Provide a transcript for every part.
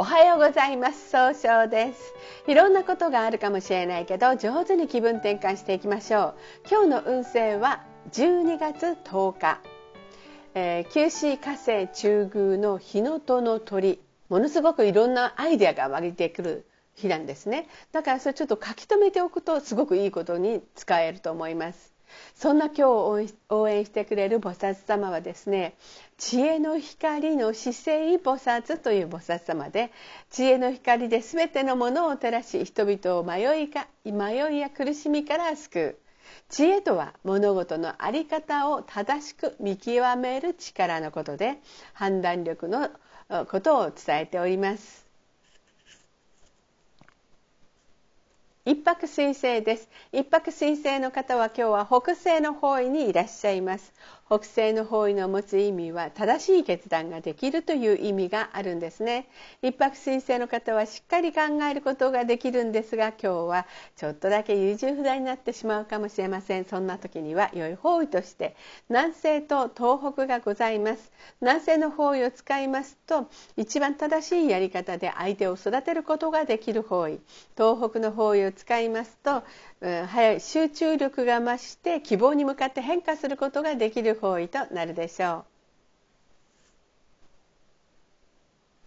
おはようございます。総称です。いろんなことがあるかもしれないけど上手に気分転換していきましょう。今日の運勢は12月10日、えー、九死火星中宮の日のとの鳥。ものすごくいろんなアイデアが湧いてくる日なんですね。だからそれちょっと書き留めておくとすごくいいことに使えると思います。そんな今日応援してくれる菩薩様はですね知恵の光の姿勢菩薩という菩薩様で知恵の光で全てのものを照らし人々を迷いか迷いや苦しみから救う。知恵とは物事の在り方を正しく見極める力のことで判断力のことを伝えております。一泊水星です。一泊水星の方は今日は北西の方位にいらっしゃいます。北西の方位の持つ意味は正しい決断ができるという意味があるんですね。一泊水星の方はしっかり考えることができるんですが今日はちょっとだけ優柔不断になってしまうかもしれません。そんな時には良い方位として南西と東北がございます。南西の方位を使いますと一番正しいやり方で相手を育てることができる方位。東北の方位を使いますとうん早い集中力が増して希望に向かって変化することができる方位となるでしょ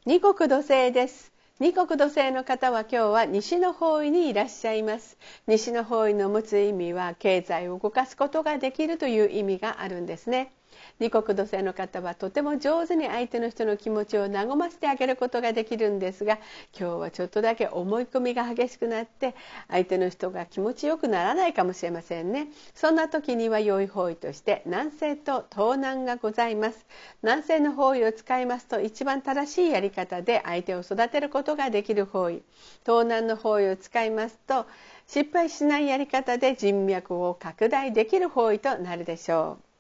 う。二国土星です。二国土星の方は今日は西の方位にいらっしゃいます。西の方位の持つ意味は経済を動かすことができるという意味があるんですね。二国土星の方はとても上手に相手の人の気持ちを和ませてあげることができるんですが今日はちょっとだけ思い込みが激しくなって相手の人が気持ちよくならないかもしれませんね。そんな時には良い方位として南西と東南がございます。南西の方位を使いますと一番正しいやり方で相手を育てることができる方位。東南の方位を使いますと失敗しないやり方で人脈を拡大できる方位となるでしょう。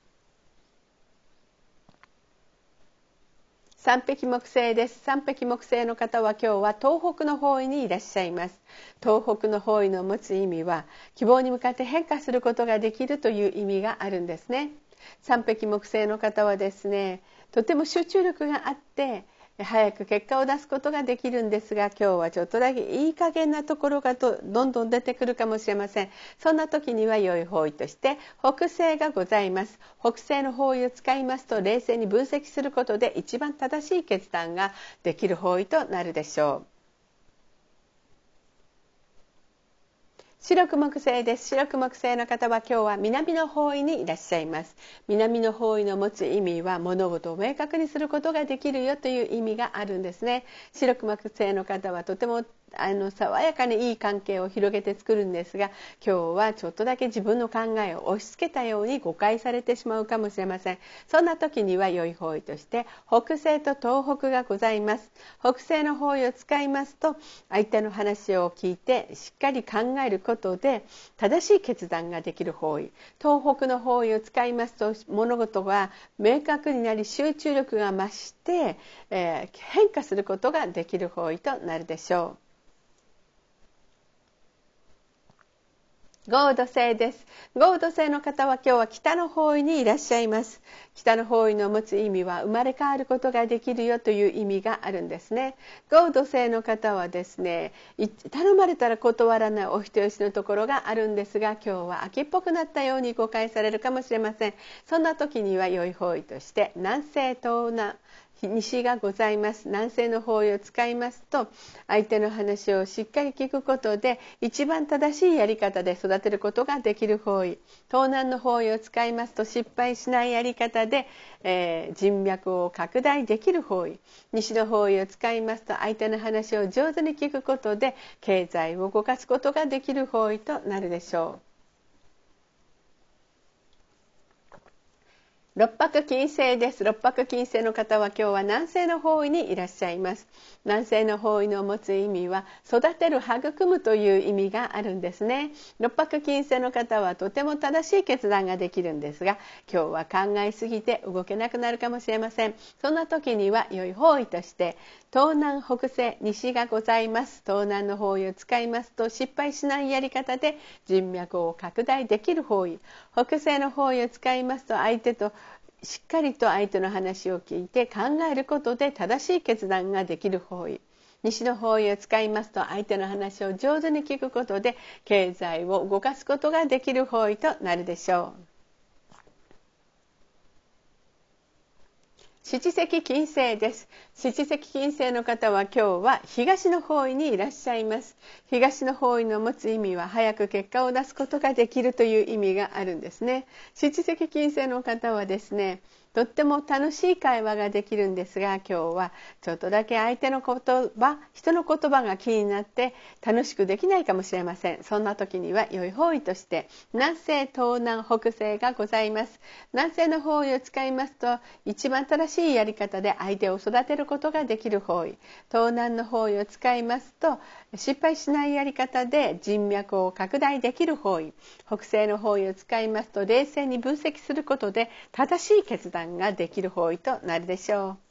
三匹木星です。三匹木星の方は今日は東北の方位にいらっしゃいます。東北の方位の持つ意味は希望に向かって変化することができるという意味があるんですね。三匹木星の方はですねとても集中力があって早く結果を出すことができるんですが今日はちょっとだけいい加減なところがどんどん出てくるかもしれません。そんな時には良い方位として北西がございます。北西の方位を使いますと冷静に分析することで一番正しい決断ができる方位となるでしょう。白く木星です。白く木星の方は今日は南の方位にいらっしゃいます。南の方位の持つ意味は物事を明確にすることができるよという意味があるんですね。白く木星の方はとてもあの爽やかにいい関係を広げて作るんですが今日はちょっとだけ自分の考えを押し付けたように誤解されてしまうかもしれません。そんな時には良い方位として北西と東北がございます。北西の方位を使いますと相手の話を聞いてしっかり考えることで正しい決断ができる方位東北の方位を使いますと物事が明確になり集中力が増して、えー、変化することができる方位となるでしょう。ゴード星です。ゴード星の方は今日は北の方位にいらっしゃいます。北の方位の持つ意味は生まれ変わることができるよという意味があるんですね。ゴード星の方はですね、頼まれたら断らないお人よしのところがあるんですが、今日は秋っぽくなったように誤解されるかもしれません。そんな時には良い方位として南西東南西がございます。南西の方位を使いますと相手の話をしっかり聞くことで一番正しいやり方で育てることができる方位。東南の方位を使いますと失敗しないやり方で、えー、人脈を拡大できる方位。西の方位を使いますと相手の話を上手に聞くことで経済を動かすことができる方位となるでしょう。六白金星です。六白金星の方は今日は南西の方位にいらっしゃいます。南西の方位の持つ意味は育てる育むという意味があるんですね。六白金星の方はとても正しい決断ができるんですが今日は考えすぎて動けなくなるかもしれません。そんな時には良い方位として東南北西西がございます。東南の方位を使いますと失敗しないやり方で人脈を拡大できる方位。北西の方位を使いますと相手としっかりと相手の話を聞いて考えることで正しい決断ができる方位。西の方位を使いますと相手の話を上手に聞くことで経済を動かすことができる方位となるでしょう。七石金星です。七石金星の方は今日は東の方位にいらっしゃいます。東の方位の持つ意味は早く結果を出すことができるという意味があるんですね。七石金星の方はですねとっても楽しい会話ができるんですが今日はちょっとだけ相手の言葉人の言葉が気になって楽しくできないかもしれません。そんな時には良い方位として南西東南北西がございます。南西の方位を使いますと一番正しいやり方で相手を育てることができる方位。東南の方位を使いますと失敗しないやり方で人脈を拡大できる方位。北西の方位を使いますと冷静に分析することで正しい決断ができる方位となるでしょう。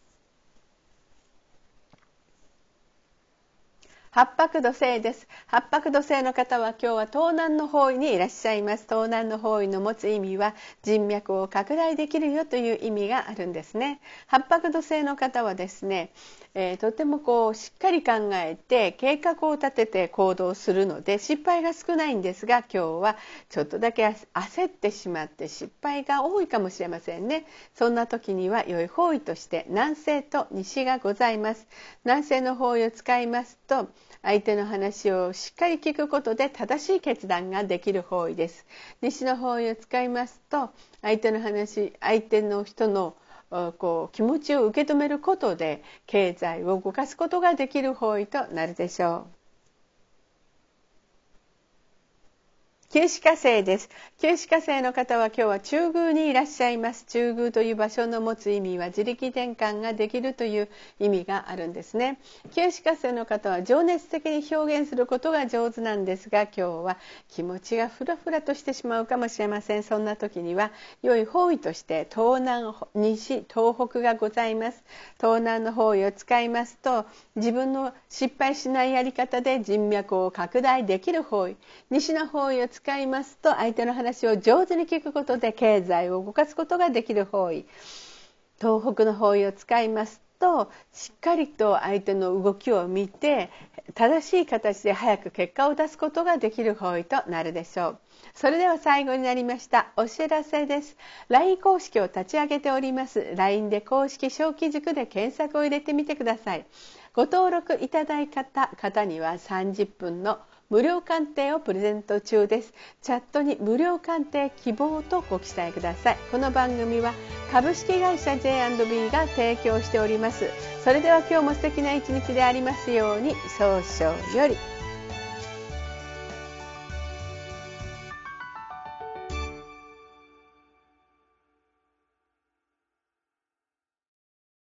八白土星です。八白土星の方は今日は東南の方位にいらっしゃいます。東南の方位の持つ意味は人脈を拡大できるよという意味があるんですね。八白土星の方はですね、えー、とてもこうしっかり考えて計画を立てて行動するので失敗が少ないんですが今日はちょっとだけ焦ってしまって失敗が多いかもしれませんね。そんな時には良い方位として南西と西がございます。南西の方位を使いますと相手の話をしっかり聞くことで正しい決断ができる方位です。西の方位を使いますと相手の話相手の人のこう気持ちを受け止めることで経済を動かすことができる方位となるでしょう。九死火星です。九死火星の方は今日は中宮にいらっしゃいます。中宮という場所の持つ意味は自力転換ができるという意味があるんですね。九死火星の方は情熱的に表現することが上手なんですが今日は気持ちがフラフラとしてしまうかもしれません。そんな時には良い方位として東南西東北がございます。東南の方位を使いますと自分の失敗しないやり方で人脈を拡大できる方位。西の方位を使使いますと相手の話を上手に聞くことで経済を動かすことができる方位。東北の方位を使いますとしっかりと相手の動きを見て正しい形で早く結果を出すことができる方位となるでしょう。それでは最後になりましたお知らせです。LINE 公式を立ち上げております。LINE で公式小規塾で検索を入れてみてください。ご登録いただいた方には30分の無料鑑定をプレゼント中です。チャットに無料鑑定希望とご記載ください。この番組は株式会社 J&B が提供しております。それでは今日も素敵な一日でありますように早々より。